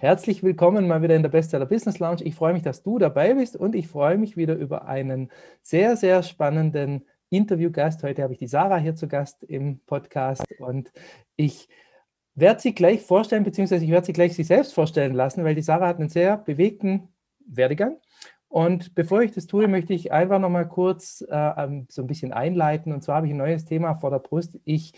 Herzlich willkommen mal wieder in der Bestseller Business Lounge. Ich freue mich, dass du dabei bist und ich freue mich wieder über einen sehr, sehr spannenden Interviewgast. Heute habe ich die Sarah hier zu Gast im Podcast und ich werde sie gleich vorstellen, beziehungsweise ich werde sie gleich sich selbst vorstellen lassen, weil die Sarah hat einen sehr bewegten Werdegang. Und bevor ich das tue, möchte ich einfach nochmal kurz äh, ähm, so ein bisschen einleiten. Und zwar habe ich ein neues Thema vor der Brust. Ich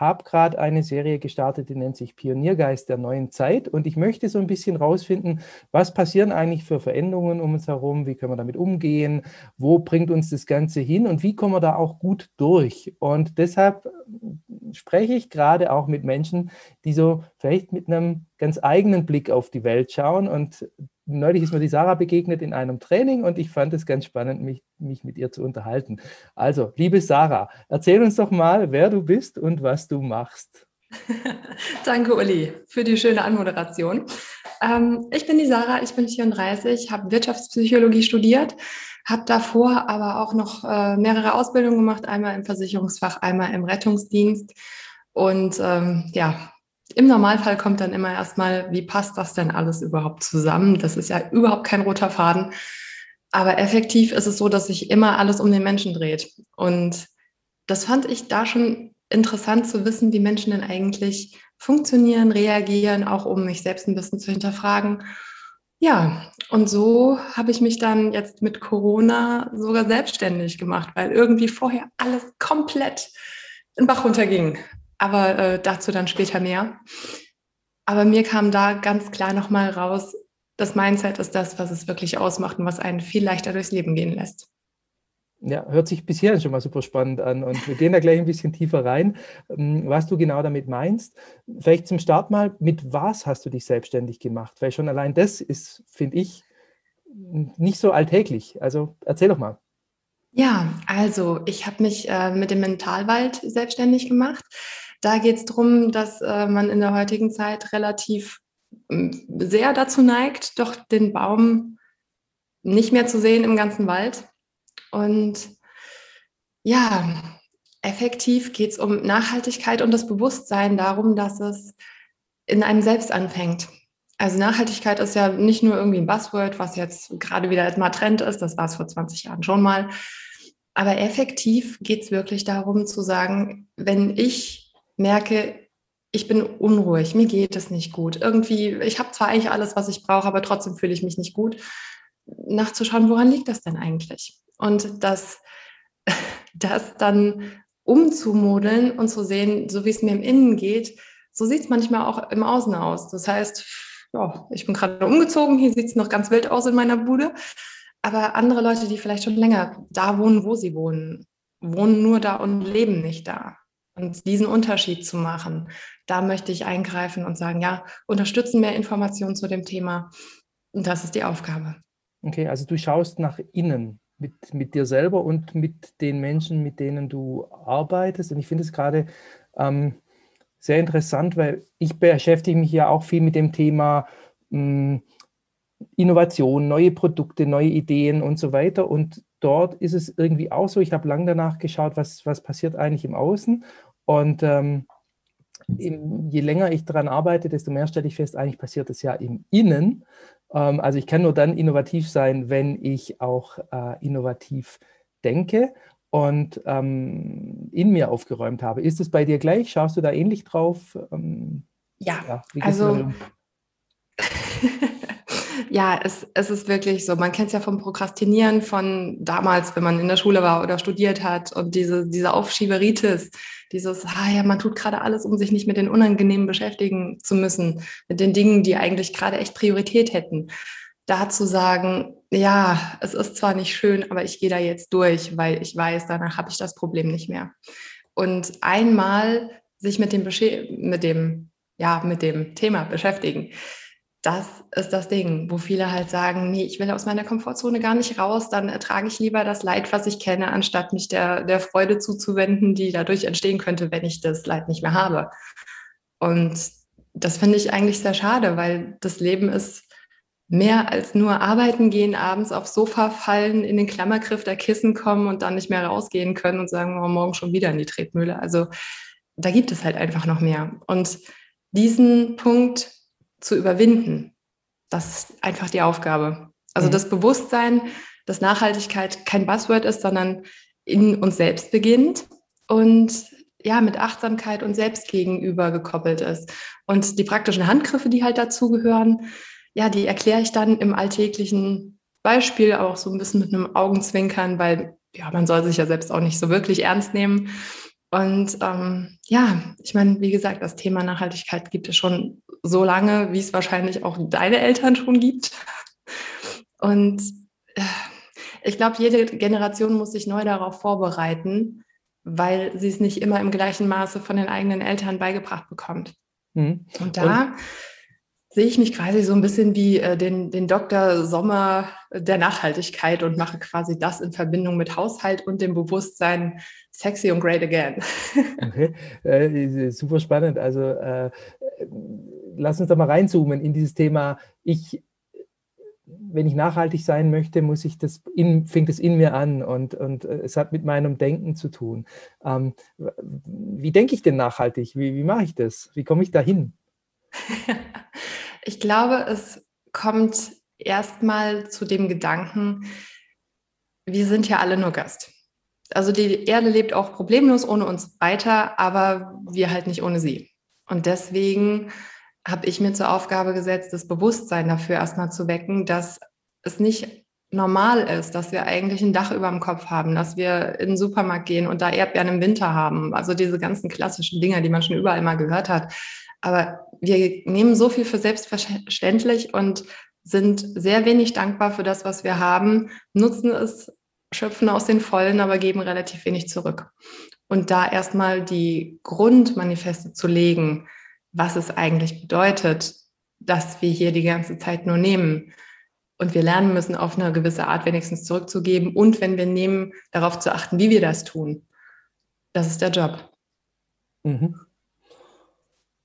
habe gerade eine Serie gestartet, die nennt sich Pioniergeist der neuen Zeit. Und ich möchte so ein bisschen rausfinden, was passieren eigentlich für Veränderungen um uns herum, wie können wir damit umgehen, wo bringt uns das Ganze hin und wie kommen wir da auch gut durch. Und deshalb äh, spreche ich gerade auch mit Menschen, die so vielleicht mit einem ganz eigenen Blick auf die Welt schauen und neulich ist mir die Sarah begegnet in einem Training und ich fand es ganz spannend, mich, mich mit ihr zu unterhalten. Also, liebe Sarah, erzähl uns doch mal, wer du bist und was du machst. Danke, Uli, für die schöne Anmoderation. Ähm, ich bin die Sarah, ich bin 34, habe Wirtschaftspsychologie studiert, habe davor aber auch noch äh, mehrere Ausbildungen gemacht, einmal im Versicherungsfach, einmal im Rettungsdienst. Und ähm, ja, im Normalfall kommt dann immer erstmal, wie passt das denn alles überhaupt zusammen? Das ist ja überhaupt kein roter Faden. Aber effektiv ist es so, dass sich immer alles um den Menschen dreht. Und das fand ich da schon interessant zu wissen, wie Menschen denn eigentlich funktionieren, reagieren, auch um mich selbst ein bisschen zu hinterfragen. Ja, und so habe ich mich dann jetzt mit Corona sogar selbstständig gemacht, weil irgendwie vorher alles komplett in Bach runterging aber äh, dazu dann später mehr. Aber mir kam da ganz klar nochmal raus, das Mindset ist das, was es wirklich ausmacht und was einen viel leichter durchs Leben gehen lässt. Ja, hört sich bisher schon mal super spannend an und wir gehen da gleich ein bisschen tiefer rein, ähm, was du genau damit meinst. Vielleicht zum Start mal, mit was hast du dich selbstständig gemacht? Weil schon allein das ist, finde ich, nicht so alltäglich. Also erzähl doch mal. Ja, also ich habe mich äh, mit dem Mentalwald selbstständig gemacht. Da geht es darum, dass äh, man in der heutigen Zeit relativ äh, sehr dazu neigt, doch den Baum nicht mehr zu sehen im ganzen Wald. Und ja, effektiv geht es um Nachhaltigkeit und das Bewusstsein darum, dass es in einem selbst anfängt. Also Nachhaltigkeit ist ja nicht nur irgendwie ein Buzzword, was jetzt gerade wieder mal Trend ist, das war es vor 20 Jahren schon mal. Aber effektiv geht es wirklich darum zu sagen, wenn ich merke, ich bin unruhig, mir geht es nicht gut. Irgendwie, ich habe zwar eigentlich alles, was ich brauche, aber trotzdem fühle ich mich nicht gut. Nachzuschauen, woran liegt das denn eigentlich? Und das, das dann umzumodeln und zu sehen, so wie es mir im Innen geht, so sieht es manchmal auch im Außen aus. Das heißt, ja, ich bin gerade umgezogen, hier sieht es noch ganz wild aus in meiner Bude. Aber andere Leute, die vielleicht schon länger da wohnen, wo sie wohnen, wohnen nur da und leben nicht da. Und diesen Unterschied zu machen, da möchte ich eingreifen und sagen, ja, unterstützen mehr Informationen zu dem Thema. Und das ist die Aufgabe. Okay, also du schaust nach innen mit, mit dir selber und mit den Menschen, mit denen du arbeitest. Und ich finde es gerade ähm, sehr interessant, weil ich beschäftige mich ja auch viel mit dem Thema mh, hm, Innovation, neue Produkte, neue Ideen und so weiter. Und dort ist es irgendwie auch so, ich habe lange danach geschaut, was, was passiert eigentlich im Außen. Und ähm, je länger ich daran arbeite, desto mehr stelle ich fest, eigentlich passiert es ja im Innen. Ähm, also ich kann nur dann innovativ sein, wenn ich auch äh, innovativ denke und ähm, in mir aufgeräumt habe. Ist es bei dir gleich? Schaust du da ähnlich drauf? Ähm, ja, ja also Ja, es, es ist wirklich so. Man kennt es ja vom Prokrastinieren von damals, wenn man in der Schule war oder studiert hat und diese, diese Aufschieberitis, dieses, ah ja, man tut gerade alles, um sich nicht mit den Unangenehmen beschäftigen zu müssen, mit den Dingen, die eigentlich gerade echt Priorität hätten. Da zu sagen, ja, es ist zwar nicht schön, aber ich gehe da jetzt durch, weil ich weiß, danach habe ich das Problem nicht mehr. Und einmal sich mit dem, mit dem, ja, mit dem Thema beschäftigen, das ist das Ding, wo viele halt sagen, nee, ich will aus meiner Komfortzone gar nicht raus, dann ertrage ich lieber das Leid, was ich kenne, anstatt mich der, der Freude zuzuwenden, die dadurch entstehen könnte, wenn ich das Leid nicht mehr habe. Und das finde ich eigentlich sehr schade, weil das Leben ist mehr als nur arbeiten gehen, abends aufs Sofa fallen, in den Klammergriff der Kissen kommen und dann nicht mehr rausgehen können und sagen, oh, morgen schon wieder in die Tretmühle. Also da gibt es halt einfach noch mehr. Und diesen Punkt zu überwinden, Das ist einfach die Aufgabe. Also mhm. das Bewusstsein, dass Nachhaltigkeit kein Buzzword ist, sondern in uns selbst beginnt und ja, mit Achtsamkeit und Selbst gegenüber gekoppelt ist. Und die praktischen Handgriffe, die halt dazugehören, ja, die erkläre ich dann im alltäglichen Beispiel auch so ein bisschen mit einem Augenzwinkern, weil ja, man soll sich ja selbst auch nicht so wirklich ernst nehmen. Und ähm, ja, ich meine, wie gesagt, das Thema Nachhaltigkeit gibt es schon so lange, wie es wahrscheinlich auch deine Eltern schon gibt. Und äh, ich glaube, jede Generation muss sich neu darauf vorbereiten, weil sie es nicht immer im gleichen Maße von den eigenen Eltern beigebracht bekommt. Mhm. Und da Und sehe ich mich quasi so ein bisschen wie äh, den, den Dr. Sommer der Nachhaltigkeit und mache quasi das in Verbindung mit Haushalt und dem Bewusstsein sexy und great again. Okay, äh, super spannend. Also äh, lass uns da mal reinzoomen in dieses Thema. Ich, wenn ich nachhaltig sein möchte, muss ich das in, fängt es in mir an und, und äh, es hat mit meinem Denken zu tun. Ähm, wie denke ich denn nachhaltig? Wie, wie mache ich das? Wie komme ich da hin? ich glaube, es kommt erstmal zu dem Gedanken, wir sind ja alle nur Gast. Also die Erde lebt auch problemlos ohne uns weiter, aber wir halt nicht ohne sie. Und deswegen habe ich mir zur Aufgabe gesetzt, das Bewusstsein dafür erstmal zu wecken, dass es nicht normal ist, dass wir eigentlich ein Dach über dem Kopf haben, dass wir in den Supermarkt gehen und da Erdbeeren im Winter haben. Also diese ganzen klassischen Dinge, die man schon überall mal gehört hat. Aber wir nehmen so viel für selbstverständlich und sind sehr wenig dankbar für das, was wir haben, nutzen es, schöpfen aus den Vollen, aber geben relativ wenig zurück. Und da erstmal die Grundmanifeste zu legen, was es eigentlich bedeutet, dass wir hier die ganze Zeit nur nehmen. Und wir lernen müssen, auf eine gewisse Art wenigstens zurückzugeben. Und wenn wir nehmen, darauf zu achten, wie wir das tun. Das ist der Job. Mhm.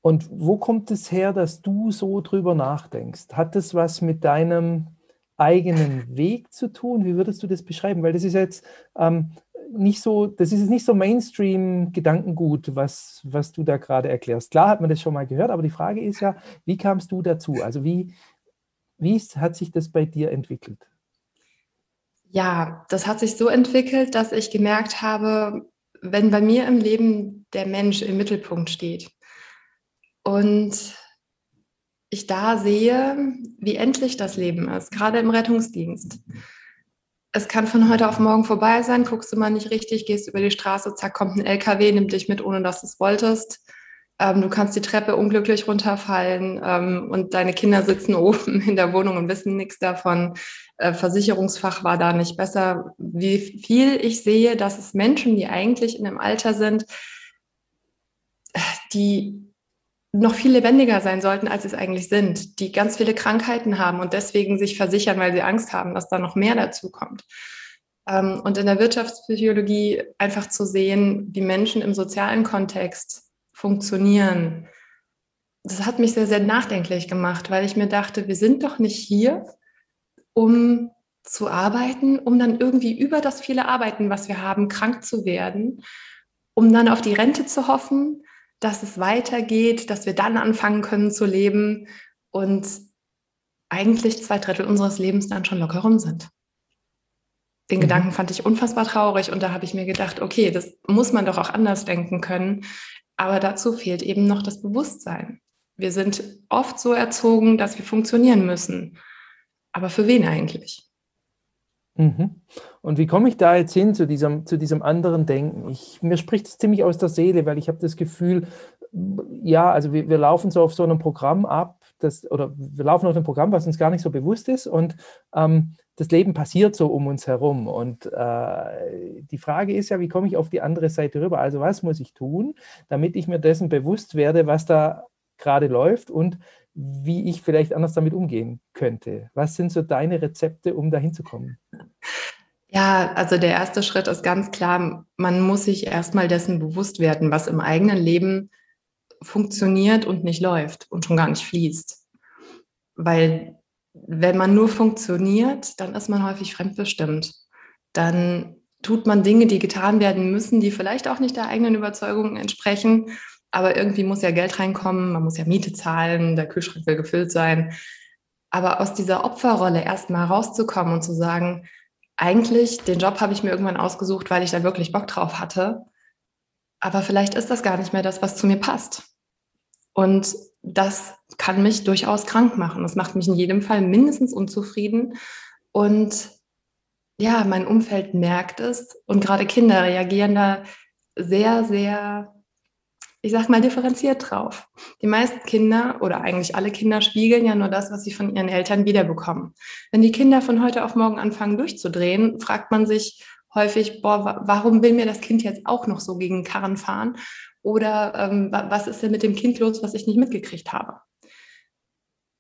Und wo kommt es her, dass du so drüber nachdenkst? Hat das was mit deinem eigenen Weg zu tun? Wie würdest du das beschreiben? Weil das ist jetzt ähm, nicht so, das ist jetzt nicht so Mainstream-Gedankengut, was, was du da gerade erklärst. Klar hat man das schon mal gehört, aber die Frage ist ja, wie kamst du dazu? Also wie, wie hat sich das bei dir entwickelt? Ja, das hat sich so entwickelt, dass ich gemerkt habe, wenn bei mir im Leben der Mensch im Mittelpunkt steht, und ich da sehe, wie endlich das Leben ist, gerade im Rettungsdienst. Es kann von heute auf morgen vorbei sein, guckst du mal nicht richtig, gehst über die Straße, zack, kommt ein LKW, nimmt dich mit, ohne dass du es wolltest. Ähm, du kannst die Treppe unglücklich runterfallen ähm, und deine Kinder sitzen oben in der Wohnung und wissen nichts davon. Äh, Versicherungsfach war da nicht besser. Wie viel ich sehe, dass es Menschen, die eigentlich in einem Alter sind, die noch viel lebendiger sein sollten, als es eigentlich sind, die ganz viele Krankheiten haben und deswegen sich versichern, weil sie Angst haben, dass da noch mehr dazu kommt. Ähm, und in der Wirtschaftspsychologie einfach zu sehen, wie Menschen im sozialen Kontext funktionieren, das hat mich sehr, sehr nachdenklich gemacht, weil ich mir dachte, wir sind doch nicht hier, um zu arbeiten, um dann irgendwie über das viele Arbeiten, was wir haben, krank zu werden, um dann auf die Rente zu hoffen, dass es weitergeht, dass wir dann anfangen können zu leben und eigentlich zwei Drittel unseres Lebens dann schon locker rum sind. Den mhm. Gedanken fand ich unfassbar traurig und da habe ich mir gedacht, okay, das muss man doch auch anders denken können. Aber dazu fehlt eben noch das Bewusstsein. Wir sind oft so erzogen, dass wir funktionieren müssen. Aber für wen eigentlich? Mhm. Und wie komme ich da jetzt hin zu diesem, zu diesem anderen Denken? Ich, mir spricht es ziemlich aus der Seele, weil ich habe das Gefühl, ja, also wir, wir laufen so auf so einem Programm ab, das, oder wir laufen auf einem Programm, was uns gar nicht so bewusst ist und ähm, das Leben passiert so um uns herum. Und äh, die Frage ist ja, wie komme ich auf die andere Seite rüber? Also was muss ich tun, damit ich mir dessen bewusst werde, was da gerade läuft und wie ich vielleicht anders damit umgehen könnte. Was sind so deine Rezepte, um dahin zu kommen? Ja, also der erste Schritt ist ganz klar, man muss sich erstmal dessen bewusst werden, was im eigenen Leben funktioniert und nicht läuft und schon gar nicht fließt. Weil wenn man nur funktioniert, dann ist man häufig fremdbestimmt. Dann tut man Dinge, die getan werden müssen, die vielleicht auch nicht der eigenen Überzeugung entsprechen aber irgendwie muss ja Geld reinkommen, man muss ja Miete zahlen, der Kühlschrank will gefüllt sein. Aber aus dieser Opferrolle erstmal rauszukommen und zu sagen, eigentlich, den Job habe ich mir irgendwann ausgesucht, weil ich da wirklich Bock drauf hatte. Aber vielleicht ist das gar nicht mehr das, was zu mir passt. Und das kann mich durchaus krank machen. Das macht mich in jedem Fall mindestens unzufrieden. Und ja, mein Umfeld merkt es. Und gerade Kinder reagieren da sehr, sehr, ich sag mal, differenziert drauf. Die meisten Kinder oder eigentlich alle Kinder spiegeln ja nur das, was sie von ihren Eltern wiederbekommen. Wenn die Kinder von heute auf morgen anfangen durchzudrehen, fragt man sich häufig, boah, warum will mir das Kind jetzt auch noch so gegen Karren fahren? Oder ähm, was ist denn mit dem Kind los, was ich nicht mitgekriegt habe?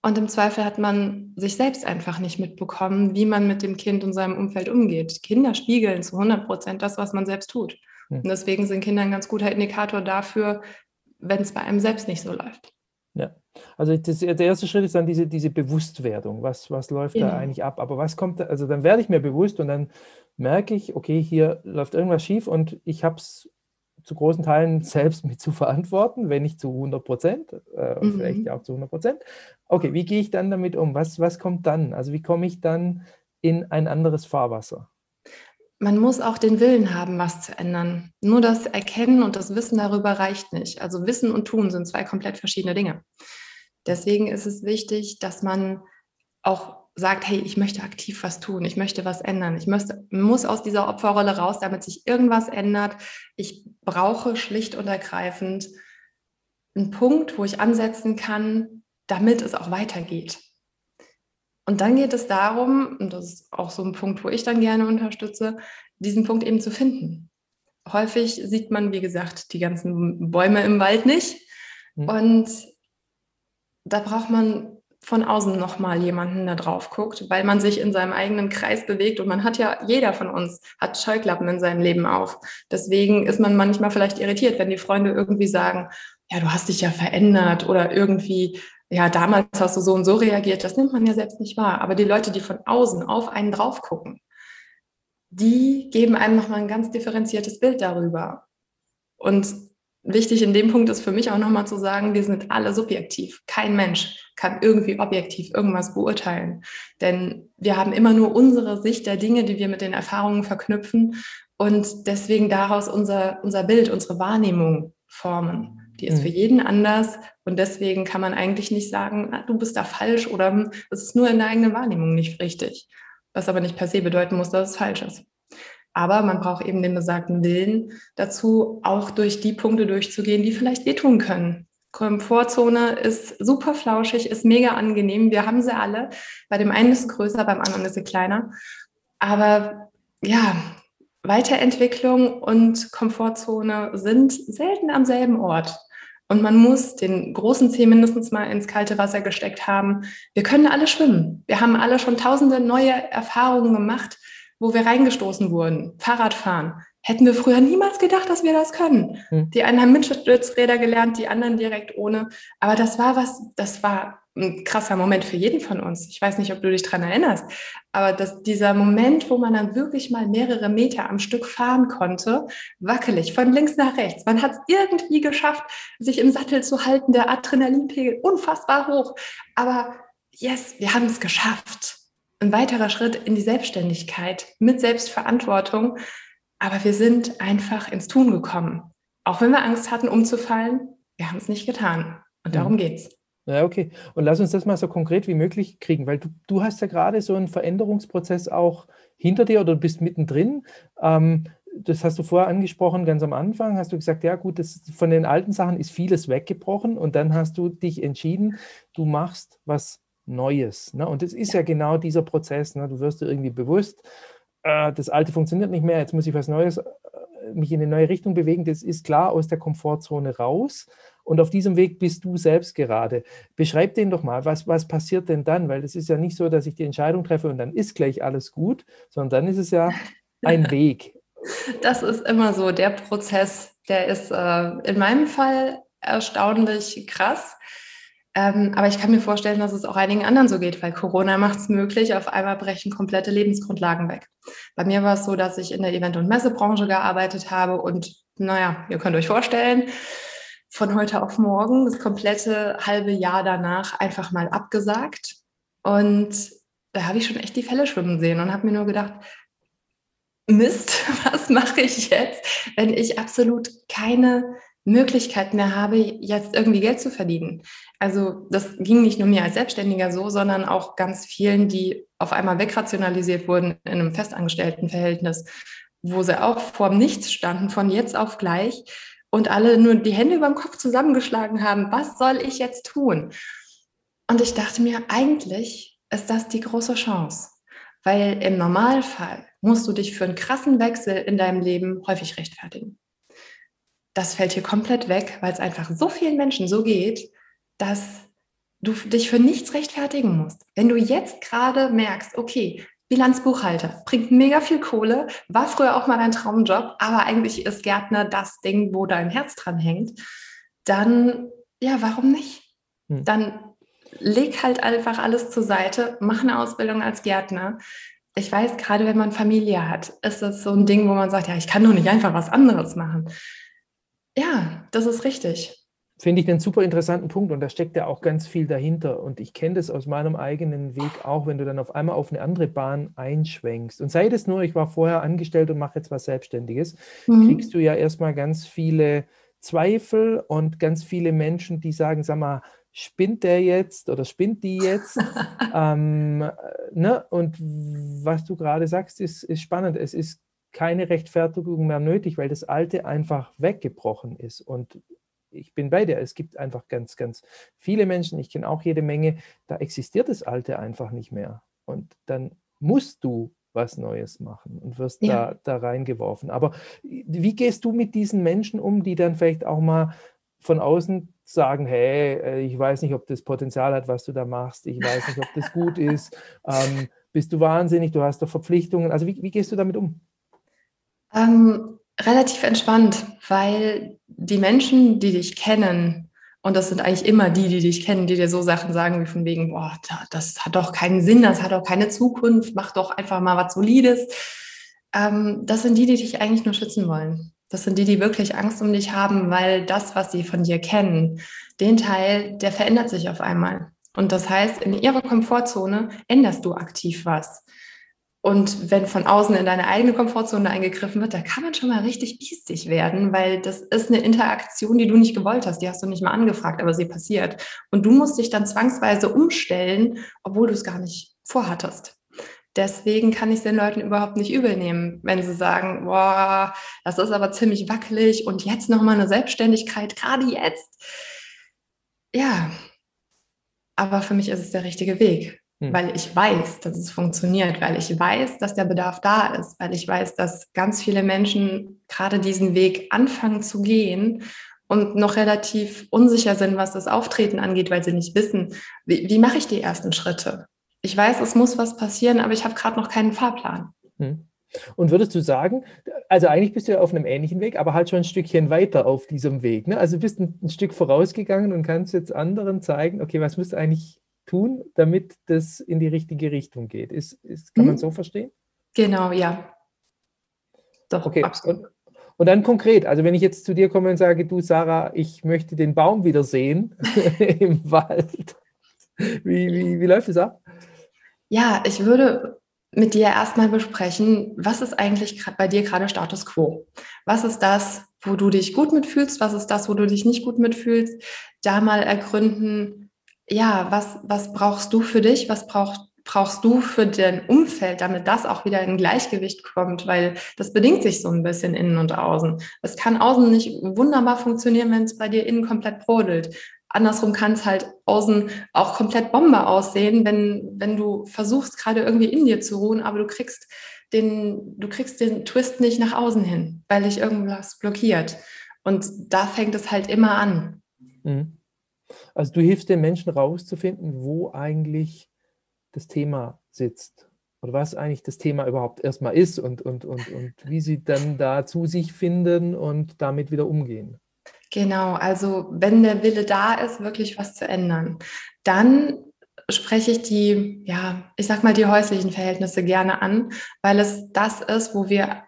Und im Zweifel hat man sich selbst einfach nicht mitbekommen, wie man mit dem Kind und seinem Umfeld umgeht. Kinder spiegeln zu 100 Prozent das, was man selbst tut. Hm. Und deswegen sind Kinder ein ganz guter Indikator dafür, wenn es bei einem selbst nicht so läuft. Ja, also das, der erste Schritt ist dann diese, diese Bewusstwerdung. Was, was läuft ja. da eigentlich ab? Aber was kommt, da, also dann werde ich mir bewusst und dann merke ich, okay, hier läuft irgendwas schief und ich habe es zu großen Teilen selbst mit zu verantworten, wenn nicht zu 100 Prozent, äh, mhm. vielleicht auch zu 100 Prozent. Okay, wie gehe ich dann damit um? Was, was kommt dann? Also wie komme ich dann in ein anderes Fahrwasser? Man muss auch den Willen haben, was zu ändern. Nur das Erkennen und das Wissen darüber reicht nicht. Also Wissen und Tun sind zwei komplett verschiedene Dinge. Deswegen ist es wichtig, dass man auch sagt, hey, ich möchte aktiv was tun, ich möchte was ändern, ich müsste, muss aus dieser Opferrolle raus, damit sich irgendwas ändert. Ich brauche schlicht und ergreifend einen Punkt, wo ich ansetzen kann, damit es auch weitergeht. Und dann geht es darum, und das ist auch so ein Punkt, wo ich dann gerne unterstütze, diesen Punkt eben zu finden. Häufig sieht man, wie gesagt, die ganzen Bäume im Wald nicht. Mhm. Und da braucht man von außen nochmal jemanden da drauf guckt, weil man sich in seinem eigenen Kreis bewegt und man hat ja, jeder von uns hat Scheuklappen in seinem Leben auf. Deswegen ist man manchmal vielleicht irritiert, wenn die Freunde irgendwie sagen, ja, du hast dich ja verändert oder irgendwie, ja, damals hast du so und so reagiert. Das nimmt man ja selbst nicht wahr. Aber die Leute, die von außen auf einen drauf gucken, die geben einem nochmal ein ganz differenziertes Bild darüber. Und wichtig in dem Punkt ist für mich auch nochmal zu sagen, wir sind alle subjektiv. Kein Mensch kann irgendwie objektiv irgendwas beurteilen. Denn wir haben immer nur unsere Sicht der Dinge, die wir mit den Erfahrungen verknüpfen und deswegen daraus unser, unser Bild, unsere Wahrnehmung formen. Die ist für mhm. jeden anders und deswegen kann man eigentlich nicht sagen, ah, du bist da falsch oder es ist nur in der eigenen Wahrnehmung nicht richtig. Was aber nicht per se bedeuten muss, dass es falsch ist. Aber man braucht eben den besagten Willen dazu, auch durch die Punkte durchzugehen, die vielleicht wehtun können. Komfortzone ist super flauschig, ist mega angenehm. Wir haben sie alle. Bei dem einen ist sie größer, beim anderen ist sie kleiner. Aber ja, Weiterentwicklung und Komfortzone sind selten am selben Ort. Und man muss den großen Zeh mindestens mal ins kalte Wasser gesteckt haben. Wir können alle schwimmen. Wir haben alle schon tausende neue Erfahrungen gemacht wo wir reingestoßen wurden. Fahrradfahren. Hätten wir früher niemals gedacht, dass wir das können. Hm. Die einen haben mit Stützräder gelernt, die anderen direkt ohne. Aber das war was, das war ein krasser Moment für jeden von uns. Ich weiß nicht, ob du dich daran erinnerst, aber dass dieser Moment, wo man dann wirklich mal mehrere Meter am Stück fahren konnte, wackelig, von links nach rechts. Man hat es irgendwie geschafft, sich im Sattel zu halten, der Adrenalinpegel unfassbar hoch. Aber yes, wir haben es geschafft ein weiterer Schritt in die Selbstständigkeit mit Selbstverantwortung. Aber wir sind einfach ins Tun gekommen. Auch wenn wir Angst hatten, umzufallen, wir haben es nicht getan. Und darum geht's. Ja, okay. Und lass uns das mal so konkret wie möglich kriegen, weil du, du hast ja gerade so einen Veränderungsprozess auch hinter dir oder du bist mittendrin. Ähm, das hast du vorher angesprochen, ganz am Anfang hast du gesagt, ja gut, das, von den alten Sachen ist vieles weggebrochen und dann hast du dich entschieden, du machst was Neues. Ne? Und das ist ja genau dieser Prozess. Ne? Du wirst dir irgendwie bewusst, äh, das Alte funktioniert nicht mehr, jetzt muss ich was Neues, äh, mich in eine neue Richtung bewegen. Das ist klar aus der Komfortzone raus. Und auf diesem Weg bist du selbst gerade. Beschreib den doch mal, was, was passiert denn dann? Weil es ist ja nicht so, dass ich die Entscheidung treffe und dann ist gleich alles gut, sondern dann ist es ja ein Weg. Das ist immer so der Prozess. Der ist äh, in meinem Fall erstaunlich krass ähm, aber ich kann mir vorstellen, dass es auch einigen anderen so geht, weil Corona macht es möglich, auf einmal brechen komplette Lebensgrundlagen weg. Bei mir war es so, dass ich in der Event- und Messebranche gearbeitet habe und naja, ihr könnt euch vorstellen, von heute auf morgen das komplette halbe Jahr danach einfach mal abgesagt. Und da habe ich schon echt die Fälle schwimmen sehen und habe mir nur gedacht, Mist, was mache ich jetzt, wenn ich absolut keine Möglichkeit mehr habe, jetzt irgendwie Geld zu verdienen. Also das ging nicht nur mir als Selbstständiger so, sondern auch ganz vielen, die auf einmal wegrationalisiert wurden in einem Festangestelltenverhältnis, wo sie auch vor Nichts standen, von jetzt auf gleich und alle nur die Hände über dem Kopf zusammengeschlagen haben. Was soll ich jetzt tun? Und ich dachte mir, eigentlich ist das die große Chance, weil im Normalfall musst du dich für einen krassen Wechsel in deinem Leben häufig rechtfertigen das fällt hier komplett weg, weil es einfach so vielen Menschen so geht, dass du dich für nichts rechtfertigen musst. Wenn du jetzt gerade merkst, okay, Bilanzbuchhalter bringt mega viel Kohle, war früher auch mal dein Traumjob, aber eigentlich ist Gärtner das Ding, wo dein Herz dran hängt, dann ja, warum nicht? Hm. Dann leg halt einfach alles zur Seite, mach eine Ausbildung als Gärtner. Ich weiß, gerade wenn man Familie hat, ist das so ein Ding, wo man sagt, ja, ich kann doch nicht einfach was anderes machen. Ja, das ist richtig. Finde ich einen super interessanten Punkt und da steckt ja auch ganz viel dahinter. Und ich kenne das aus meinem eigenen Weg auch, wenn du dann auf einmal auf eine andere Bahn einschwenkst. Und sei das nur, ich war vorher angestellt und mache jetzt was Selbstständiges, mhm. kriegst du ja erstmal ganz viele Zweifel und ganz viele Menschen, die sagen, sag mal, spinnt der jetzt oder spinnt die jetzt? ähm, ne? Und was du gerade sagst, ist, ist spannend. Es ist keine Rechtfertigung mehr nötig, weil das Alte einfach weggebrochen ist. Und ich bin bei dir. Es gibt einfach ganz, ganz viele Menschen, ich kenne auch jede Menge, da existiert das Alte einfach nicht mehr. Und dann musst du was Neues machen und wirst ja. da, da reingeworfen. Aber wie gehst du mit diesen Menschen um, die dann vielleicht auch mal von außen sagen, hey, äh, ich weiß nicht, ob das Potenzial hat, was du da machst, ich weiß nicht, ob das gut ist, ähm, bist du wahnsinnig, du hast doch Verpflichtungen. Also wie, wie gehst du damit um? Ähm, relativ entspannt, weil die Menschen, die dich kennen, und das sind eigentlich immer die, die dich kennen, die dir so Sachen sagen wie von wegen, boah, das hat doch keinen Sinn, das hat doch keine Zukunft, mach doch einfach mal was Solides. Ähm, das sind die, die dich eigentlich nur schützen wollen. Das sind die, die wirklich Angst um dich haben, weil das, was sie von dir kennen, den Teil, der verändert sich auf einmal. Und das heißt, in ihrer Komfortzone änderst du aktiv was. Und wenn von außen in deine eigene Komfortzone eingegriffen wird, da kann man schon mal richtig biestig werden, weil das ist eine Interaktion, die du nicht gewollt hast. Die hast du nicht mal angefragt, aber sie passiert. Und du musst dich dann zwangsweise umstellen, obwohl du es gar nicht vorhattest. Deswegen kann ich es den Leuten überhaupt nicht übel nehmen, wenn sie sagen, boah, das ist aber ziemlich wackelig und jetzt nochmal eine Selbstständigkeit, gerade jetzt. Ja, aber für mich ist es der richtige Weg. Hm. Weil ich weiß, dass es funktioniert, weil ich weiß, dass der Bedarf da ist, weil ich weiß, dass ganz viele Menschen gerade diesen Weg anfangen zu gehen und noch relativ unsicher sind, was das Auftreten angeht, weil sie nicht wissen, wie, wie mache ich die ersten Schritte. Ich weiß, es muss was passieren, aber ich habe gerade noch keinen Fahrplan. Hm. Und würdest du sagen, also eigentlich bist du ja auf einem ähnlichen Weg, aber halt schon ein Stückchen weiter auf diesem Weg. Ne? Also bist ein, ein Stück vorausgegangen und kannst jetzt anderen zeigen, okay, was müsste eigentlich tun, damit das in die richtige Richtung geht. Ist, ist, kann hm. man so verstehen? Genau, ja. Doch, okay. absolut. Und, und, dann konkret, also wenn ich jetzt zu dir komme und sage, du Sarah, ich möchte den Baum wieder sehen im Wald, wie, wie, wie läuft es ab? Ja, ich würde mit dir erstmal besprechen, was ist eigentlich bei dir gerade Status quo? Was ist das, wo du dich gut mitfühlst? Was ist das, wo du dich nicht gut mitfühlst? Da mal ergründen, ja, was, was brauchst du für dich? Was braucht, brauchst du für dein Umfeld, damit das auch wieder in Gleichgewicht kommt? Weil das bedingt sich so ein bisschen innen und außen. Es kann außen nicht wunderbar funktionieren, wenn es bei dir innen komplett brodelt. Andersrum kann es halt außen auch komplett Bombe aussehen, wenn, wenn du versuchst, gerade irgendwie in dir zu ruhen, aber du kriegst den, du kriegst den Twist nicht nach außen hin, weil dich irgendwas blockiert. Und da fängt es halt immer an. Mhm. Also du hilfst den Menschen rauszufinden, wo eigentlich das Thema sitzt oder was eigentlich das Thema überhaupt erstmal ist und, und, und, und wie sie dann da zu sich finden und damit wieder umgehen. Genau, also wenn der Wille da ist, wirklich was zu ändern, dann spreche ich die, ja, ich sag mal, die häuslichen Verhältnisse gerne an, weil es das ist, wo wir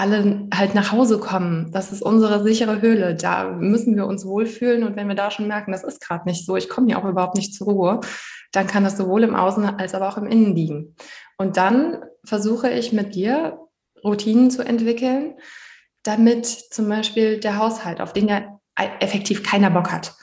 alle halt nach Hause kommen. Das ist unsere sichere Höhle. Da müssen wir uns wohlfühlen. Und wenn wir da schon merken, das ist gerade nicht so, ich komme hier auch überhaupt nicht zur Ruhe, dann kann das sowohl im Außen als aber auch im Innen liegen. Und dann versuche ich mit dir Routinen zu entwickeln, damit zum Beispiel der Haushalt, auf den ja effektiv keiner Bock hat,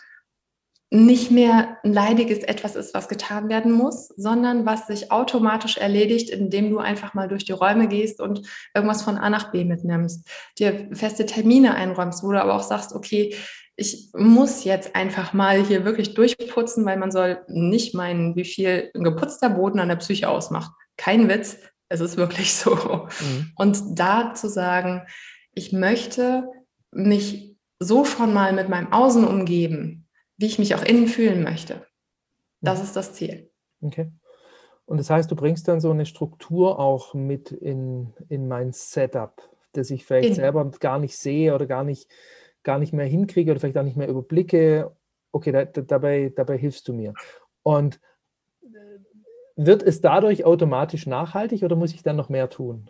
nicht mehr ein leidiges etwas ist, was getan werden muss, sondern was sich automatisch erledigt, indem du einfach mal durch die Räume gehst und irgendwas von A nach B mitnimmst, dir feste Termine einräumst, wo du aber auch sagst, okay, ich muss jetzt einfach mal hier wirklich durchputzen, weil man soll nicht meinen, wie viel ein geputzter Boden an der Psyche ausmacht. Kein Witz, es ist wirklich so. Mhm. Und da zu sagen, ich möchte mich so schon mal mit meinem Außen umgeben, wie ich mich auch innen fühlen möchte. Das ist das Ziel. Okay. Und das heißt, du bringst dann so eine Struktur auch mit in, in mein Setup, das ich vielleicht in. selber gar nicht sehe oder gar nicht, gar nicht mehr hinkriege oder vielleicht auch nicht mehr überblicke. Okay, da, da, dabei, dabei hilfst du mir. Und äh, wird es dadurch automatisch nachhaltig oder muss ich dann noch mehr tun?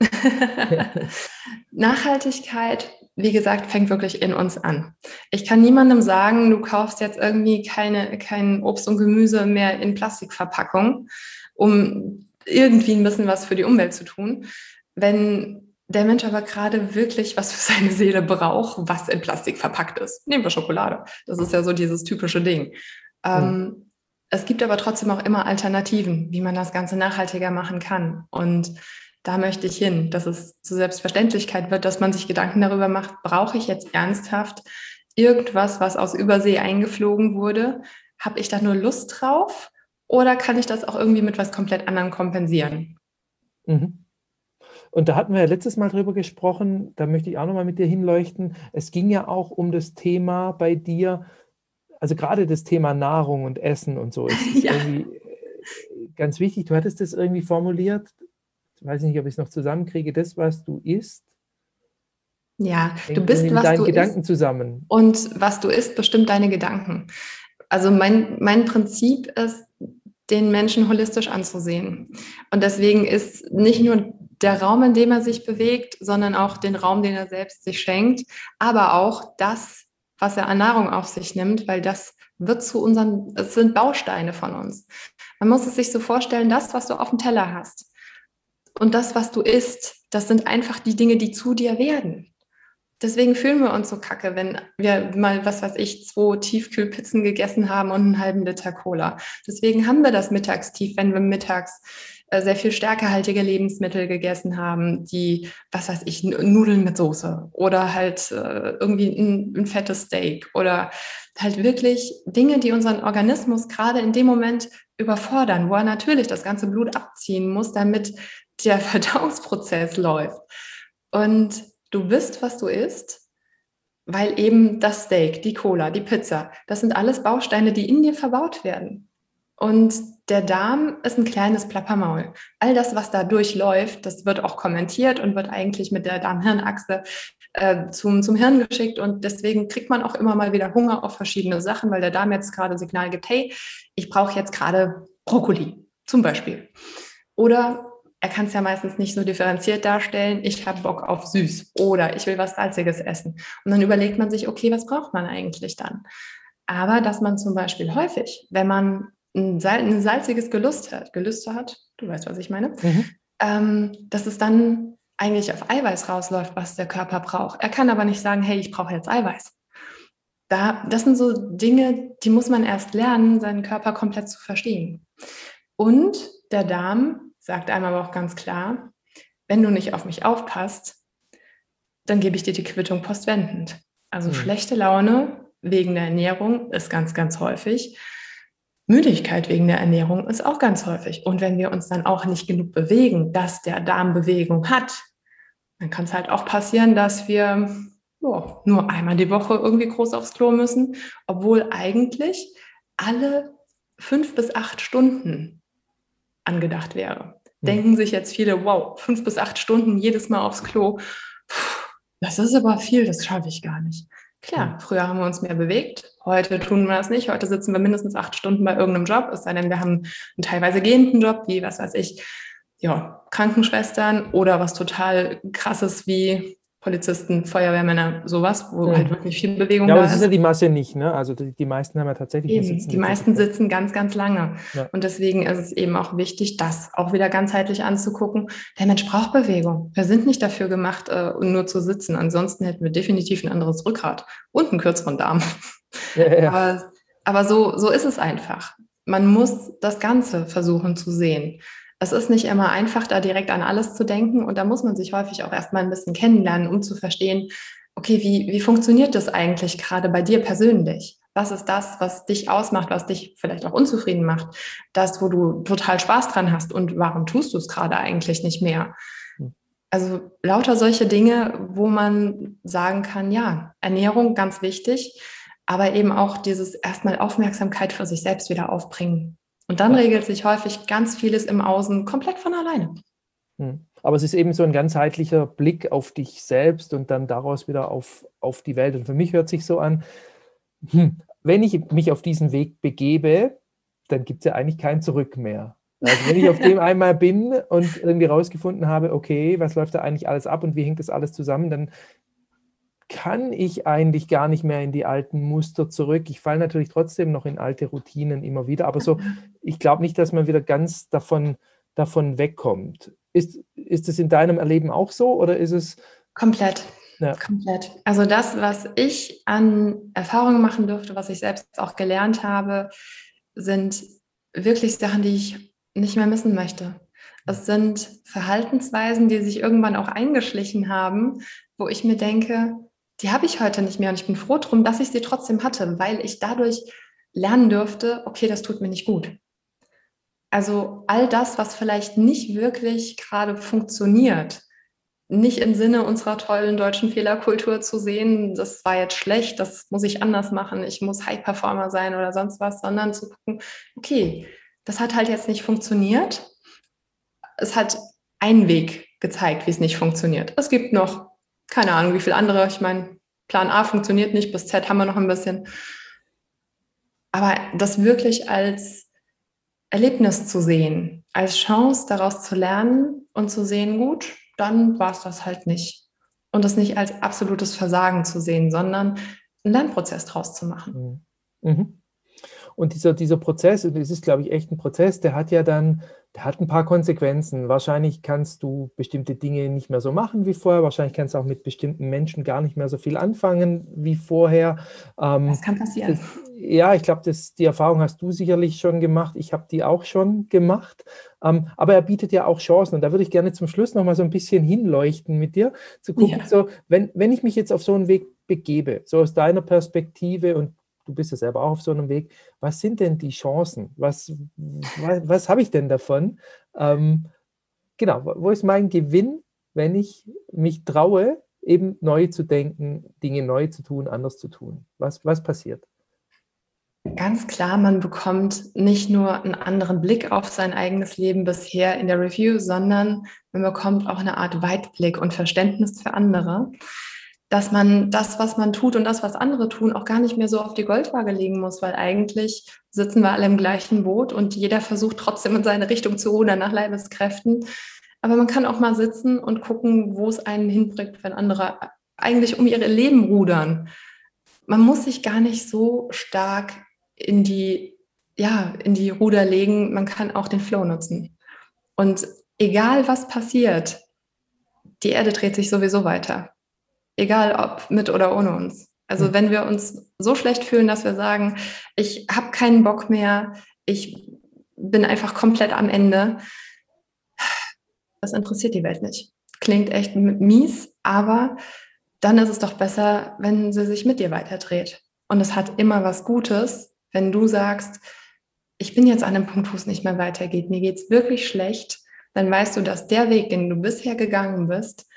Nachhaltigkeit, wie gesagt, fängt wirklich in uns an. Ich kann niemandem sagen, du kaufst jetzt irgendwie keine, kein Obst und Gemüse mehr in Plastikverpackung, um irgendwie ein bisschen was für die Umwelt zu tun. Wenn der Mensch aber gerade wirklich was für seine Seele braucht, was in Plastik verpackt ist. Nehmen wir Schokolade. Das ist ja so dieses typische Ding. Mhm. es gibt aber trotzdem auch immer Alternativen, wie man das Ganze nachhaltiger machen kann. Und da möchte ich hin, dass es zur Selbstverständlichkeit wird, dass man sich Gedanken darüber macht, brauche ich jetzt ernsthaft irgendwas, was aus Übersee eingeflogen wurde? Habe ich da nur Lust drauf? Oder kann ich das auch irgendwie mit was komplett anderem kompensieren? Mhm. Und da hatten wir ja letztes Mal drüber gesprochen, da möchte ich auch nochmal mit dir hinleuchten. Es ging ja auch um das Thema bei dir, also gerade das Thema Nahrung und Essen und so ist ja. irgendwie äh, ganz wichtig. Du hattest das irgendwie formuliert, weiß nicht, ob ich es noch zusammenkriege, das, was du isst. Ja, du bist, was deinen du Gedanken isst. zusammen. Und was du isst, bestimmt deine Gedanken. Also mein, mein Prinzip ist, den Menschen holistisch anzusehen. Und deswegen ist nicht nur der Raum, in dem er sich bewegt, sondern auch den Raum, den er selbst sich schenkt, aber auch das, was er an Nahrung auf sich nimmt, weil das wird zu unseren, es sind Bausteine von uns. Man muss es sich so vorstellen, das, was du auf dem Teller hast, und das, was du isst, das sind einfach die Dinge, die zu dir werden. Deswegen fühlen wir uns so kacke, wenn wir mal, was weiß ich, zwei Tiefkühlpizzen gegessen haben und einen halben Liter Cola. Deswegen haben wir das Mittagstief, wenn wir mittags äh, sehr viel stärkehaltige Lebensmittel gegessen haben, die, was weiß ich, Nudeln mit Soße oder halt äh, irgendwie ein, ein fettes Steak oder halt wirklich Dinge, die unseren Organismus gerade in dem Moment überfordern, wo er natürlich das ganze Blut abziehen muss, damit der Verdauungsprozess läuft. Und du bist, was du isst, weil eben das Steak, die Cola, die Pizza, das sind alles Bausteine, die in dir verbaut werden. Und der Darm ist ein kleines Plappermaul. All das, was da durchläuft, das wird auch kommentiert und wird eigentlich mit der Darm-Hirn-Achse äh, zum, zum Hirn geschickt. Und deswegen kriegt man auch immer mal wieder Hunger auf verschiedene Sachen, weil der Darm jetzt gerade Signal gibt, hey, ich brauche jetzt gerade Brokkoli zum Beispiel. Oder er kann es ja meistens nicht so differenziert darstellen, ich habe Bock auf süß oder ich will was Salziges essen. Und dann überlegt man sich, okay, was braucht man eigentlich dann? Aber dass man zum Beispiel häufig, wenn man ein, Sal ein salziges Gelüst hat, Gelüste hat, du weißt, was ich meine, mhm. ähm, dass es dann eigentlich auf Eiweiß rausläuft, was der Körper braucht. Er kann aber nicht sagen, hey, ich brauche jetzt Eiweiß. Da, das sind so Dinge, die muss man erst lernen, seinen Körper komplett zu verstehen. Und der Darm sagt einem aber auch ganz klar, wenn du nicht auf mich aufpasst, dann gebe ich dir die Quittung postwendend. Also mhm. schlechte Laune wegen der Ernährung ist ganz, ganz häufig. Müdigkeit wegen der Ernährung ist auch ganz häufig. Und wenn wir uns dann auch nicht genug bewegen, dass der Darm Bewegung hat, dann kann es halt auch passieren, dass wir oh, nur einmal die Woche irgendwie groß aufs Klo müssen, obwohl eigentlich alle fünf bis acht Stunden angedacht wäre. Hm. denken sich jetzt viele, wow, fünf bis acht Stunden jedes Mal aufs Klo. das ist aber viel, das schaffe ich gar nicht. Klar, früher haben wir uns mehr bewegt, heute tun wir das nicht. Heute sitzen wir mindestens acht Stunden bei irgendeinem Job, es sei denn, wir haben einen teilweise gehenden Job, wie, was weiß ich, ja, Krankenschwestern oder was total krasses wie Polizisten, Feuerwehrmänner, sowas, wo mhm. halt wirklich viel Bewegung ja, da. Ja, aber das ist ja die Masse nicht, ne? Also die, die meisten haben ja tatsächlich eben, sitzen. Die meisten sitzen ganz, ganz lange. Ja. Und deswegen ist es eben auch wichtig, das auch wieder ganzheitlich anzugucken. Der Mensch braucht Bewegung. Wir sind nicht dafür gemacht, uh, nur zu sitzen. Ansonsten hätten wir definitiv ein anderes Rückgrat und einen kürzeren Darm. Ja, aber, aber so, so ist es einfach. Man muss das Ganze versuchen zu sehen es ist nicht immer einfach, da direkt an alles zu denken. Und da muss man sich häufig auch erstmal ein bisschen kennenlernen, um zu verstehen, okay, wie, wie funktioniert das eigentlich gerade bei dir persönlich? Was ist das, was dich ausmacht, was dich vielleicht auch unzufrieden macht? Das, wo du total Spaß dran hast und warum tust du es gerade eigentlich nicht mehr? Hm. Also lauter solche Dinge, wo man sagen kann, ja, Ernährung ganz wichtig, aber eben auch dieses erstmal Aufmerksamkeit für sich selbst wieder aufbringen. Und dann regelt sich häufig ganz vieles im Außen komplett von alleine. Hm. Aber es ist eben so ein ganzheitlicher Blick auf dich selbst und dann daraus wieder auf, auf die Welt. Und für mich hört sich so an, hm, wenn ich mich auf diesen Weg begebe, dann gibt es ja eigentlich kein Zurück mehr. Also wenn ich auf dem einmal bin und irgendwie rausgefunden habe, okay, was läuft da eigentlich alles ab und wie hängt das alles zusammen, dann kann ich eigentlich gar nicht mehr in die alten Muster zurück. Ich falle natürlich trotzdem noch in alte Routinen immer wieder, aber so, ich glaube nicht, dass man wieder ganz davon, davon wegkommt. Ist, ist es in deinem Erleben auch so oder ist es. Komplett. Ja. Komplett. Also das, was ich an Erfahrungen machen durfte, was ich selbst auch gelernt habe, sind wirklich Sachen, die ich nicht mehr missen möchte. Es sind Verhaltensweisen, die sich irgendwann auch eingeschlichen haben, wo ich mir denke, die habe ich heute nicht mehr und ich bin froh drum, dass ich sie trotzdem hatte, weil ich dadurch lernen dürfte, okay, das tut mir nicht gut. Also all das, was vielleicht nicht wirklich gerade funktioniert, nicht im Sinne unserer tollen deutschen Fehlerkultur zu sehen, das war jetzt schlecht, das muss ich anders machen, ich muss High-Performer sein oder sonst was, sondern zu gucken, okay, das hat halt jetzt nicht funktioniert. Es hat einen Weg gezeigt, wie es nicht funktioniert. Es gibt noch keine Ahnung, wie viele andere. Ich meine, Plan A funktioniert nicht, bis Z haben wir noch ein bisschen. Aber das wirklich als Erlebnis zu sehen, als Chance daraus zu lernen und zu sehen, gut, dann war es das halt nicht. Und das nicht als absolutes Versagen zu sehen, sondern einen Lernprozess draus zu machen. Mhm. Und dieser, dieser Prozess, und es ist, glaube ich, echt ein Prozess, der hat ja dann der hat ein paar Konsequenzen. Wahrscheinlich kannst du bestimmte Dinge nicht mehr so machen wie vorher. Wahrscheinlich kannst du auch mit bestimmten Menschen gar nicht mehr so viel anfangen wie vorher. Ähm, das kann passieren. Das, ja, ich glaube, die Erfahrung hast du sicherlich schon gemacht. Ich habe die auch schon gemacht. Ähm, aber er bietet ja auch Chancen. Und da würde ich gerne zum Schluss noch mal so ein bisschen hinleuchten mit dir, zu gucken, ja. so, wenn, wenn ich mich jetzt auf so einen Weg begebe, so aus deiner Perspektive und du bist ja selber auch auf so einem Weg. Was sind denn die Chancen? Was, was, was habe ich denn davon? Ähm, genau, wo ist mein Gewinn, wenn ich mich traue, eben neu zu denken, Dinge neu zu tun, anders zu tun? Was, was passiert? Ganz klar, man bekommt nicht nur einen anderen Blick auf sein eigenes Leben bisher in der Review, sondern man bekommt auch eine Art Weitblick und Verständnis für andere dass man das, was man tut und das, was andere tun, auch gar nicht mehr so auf die Goldwaage legen muss, weil eigentlich sitzen wir alle im gleichen Boot und jeder versucht trotzdem in seine Richtung zu rudern nach Leibeskräften. Aber man kann auch mal sitzen und gucken, wo es einen hinbringt, wenn andere eigentlich um ihre Leben rudern. Man muss sich gar nicht so stark in die, ja, in die Ruder legen. Man kann auch den Flow nutzen. Und egal was passiert, die Erde dreht sich sowieso weiter egal ob mit oder ohne uns. Also hm. wenn wir uns so schlecht fühlen, dass wir sagen, ich habe keinen Bock mehr, ich bin einfach komplett am Ende, das interessiert die Welt nicht. Klingt echt mies, aber dann ist es doch besser, wenn sie sich mit dir weiterdreht. Und es hat immer was Gutes, wenn du sagst, ich bin jetzt an einem Punkt, wo es nicht mehr weitergeht, mir geht es wirklich schlecht, dann weißt du, dass der Weg, den du bisher gegangen bist,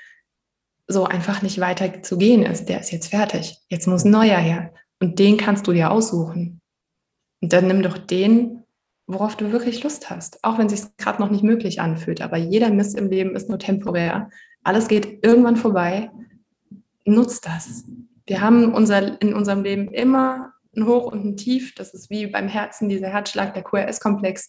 so einfach nicht weiter zu gehen ist. Der ist jetzt fertig. Jetzt muss ein neuer her. Und den kannst du dir aussuchen. Und dann nimm doch den, worauf du wirklich Lust hast. Auch wenn es sich gerade noch nicht möglich anfühlt. Aber jeder Mist im Leben ist nur temporär. Alles geht irgendwann vorbei. Nutzt das. Wir haben unser, in unserem Leben immer ein Hoch und ein Tief. Das ist wie beim Herzen, dieser Herzschlag, der QRS-Komplex,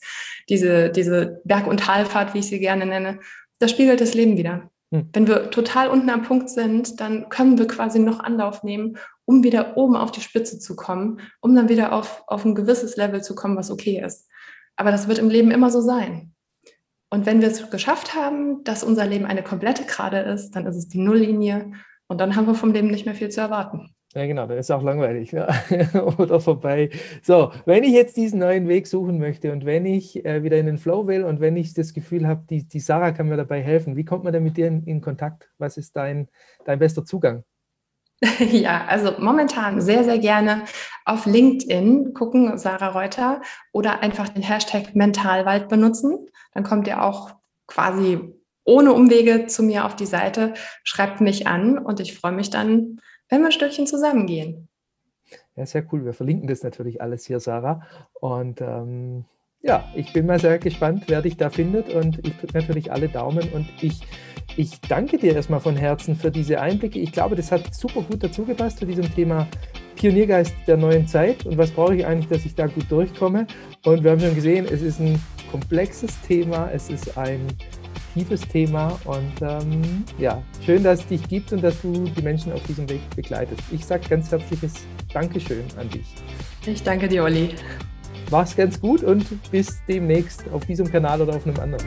diese, diese Berg- und Talfahrt, wie ich sie gerne nenne. Das spiegelt das Leben wieder. Hm. Wenn wir total unten am Punkt sind, dann können wir quasi noch Anlauf nehmen, um wieder oben auf die Spitze zu kommen, um dann wieder auf, auf ein gewisses Level zu kommen, was okay ist. Aber das wird im Leben immer so sein. Und wenn wir es geschafft haben, dass unser Leben eine komplette Gerade ist, dann ist es die Nulllinie und dann haben wir vom Leben nicht mehr viel zu erwarten. Ja, genau, dann ist auch langweilig ne? oder vorbei. So, wenn ich jetzt diesen neuen Weg suchen möchte und wenn ich äh, wieder in den Flow will und wenn ich das Gefühl habe, die, die Sarah kann mir dabei helfen, wie kommt man denn mit dir in, in Kontakt? Was ist dein, dein bester Zugang? Ja, also momentan sehr, sehr gerne auf LinkedIn gucken, Sarah Reuter, oder einfach den Hashtag Mentalwald benutzen. Dann kommt ihr auch quasi ohne Umwege zu mir auf die Seite, schreibt mich an und ich freue mich dann, wenn wir ein Stückchen zusammengehen. Ja, sehr cool. Wir verlinken das natürlich alles hier, Sarah. Und ähm, ja, ich bin mal sehr gespannt, wer dich da findet und ich drücke natürlich alle Daumen und ich ich danke dir erstmal von Herzen für diese Einblicke. Ich glaube, das hat super gut dazu gepasst zu diesem Thema Pioniergeist der neuen Zeit und was brauche ich eigentlich, dass ich da gut durchkomme. Und wir haben schon gesehen, es ist ein komplexes Thema, es ist ein tiefes Thema und ähm, ja, schön, dass es dich gibt und dass du die Menschen auf diesem Weg begleitest. Ich sage ganz herzliches Dankeschön an dich. Ich danke dir, Olli. Mach's ganz gut und bis demnächst auf diesem Kanal oder auf einem anderen.